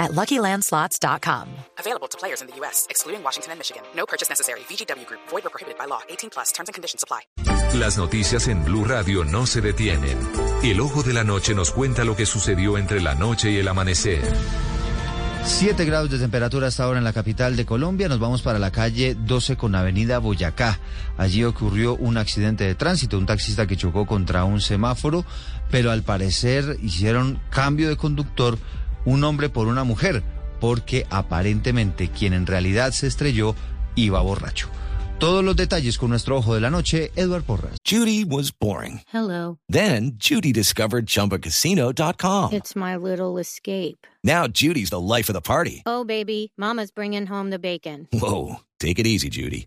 at LuckyLandSlots.com. Available to players in the U.S., excluding Washington and Michigan. No purchase necessary. VGW Group. Void or prohibited by law. 18 plus. Terms and conditions apply. Las noticias en Blue Radio no se detienen. El ojo de la noche nos cuenta lo que sucedió entre la noche y el amanecer. 7 grados de temperatura hasta ahora en la capital de Colombia. Nos vamos para la calle 12 con Avenida Boyacá. Allí ocurrió un accidente de tránsito, un taxista que chocó contra un semáforo, pero al parecer hicieron cambio de conductor un hombre por una mujer, porque aparentemente quien en realidad se estrelló iba borracho. Todos los detalles con nuestro ojo de la noche, Edward Porras. Judy was boring. Hello. Then Judy discovered ChumbaCasino.com. It's my little escape. Now Judy's the life of the party. Oh, baby, Mama's bringing home the bacon. Whoa, take it easy, Judy.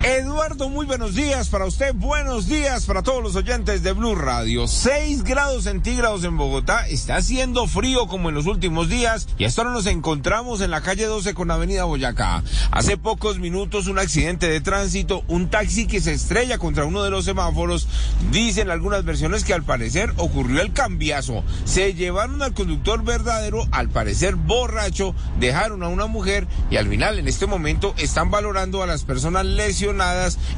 Eduardo, muy buenos días para usted, buenos días para todos los oyentes de Blue Radio. 6 grados centígrados en Bogotá, está haciendo frío como en los últimos días y hasta ahora nos encontramos en la calle 12 con Avenida Boyacá. Hace pocos minutos un accidente de tránsito, un taxi que se estrella contra uno de los semáforos. Dicen algunas versiones que al parecer ocurrió el cambiazo. Se llevaron al conductor verdadero, al parecer borracho, dejaron a una mujer y al final en este momento están valorando a las personas lesionadas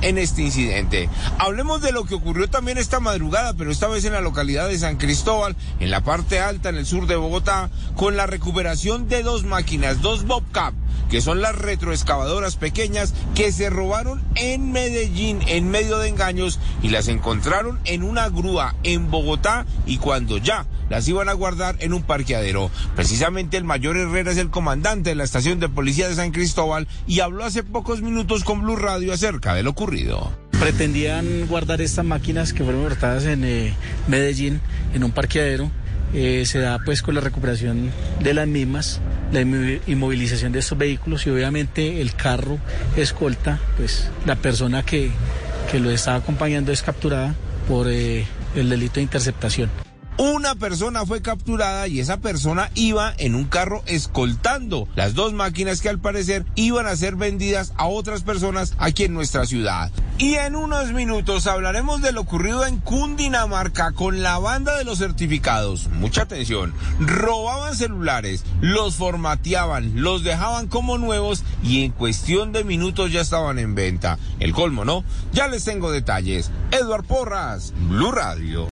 en este incidente. Hablemos de lo que ocurrió también esta madrugada, pero esta vez en la localidad de San Cristóbal, en la parte alta, en el sur de Bogotá, con la recuperación de dos máquinas, dos Bobcat, que son las retroexcavadoras pequeñas que se robaron en Medellín en medio de engaños y las encontraron en una grúa en Bogotá y cuando ya las iban a guardar en un parqueadero. Precisamente el mayor Herrera es el comandante de la estación de policía de San Cristóbal y habló hace pocos minutos con Blue Radio acerca de lo ocurrido. Pretendían guardar estas máquinas que fueron hurtadas en eh, Medellín en un parqueadero. Eh, se da pues con la recuperación de las mismas, la inmovilización de estos vehículos y obviamente el carro escolta, pues la persona que, que lo estaba acompañando es capturada por eh, el delito de interceptación. Una persona fue capturada y esa persona iba en un carro escoltando las dos máquinas que al parecer iban a ser vendidas a otras personas aquí en nuestra ciudad. Y en unos minutos hablaremos de lo ocurrido en Cundinamarca con la banda de los certificados. Mucha atención. Robaban celulares, los formateaban, los dejaban como nuevos y en cuestión de minutos ya estaban en venta. El colmo, ¿no? Ya les tengo detalles. Edward Porras, Blue Radio.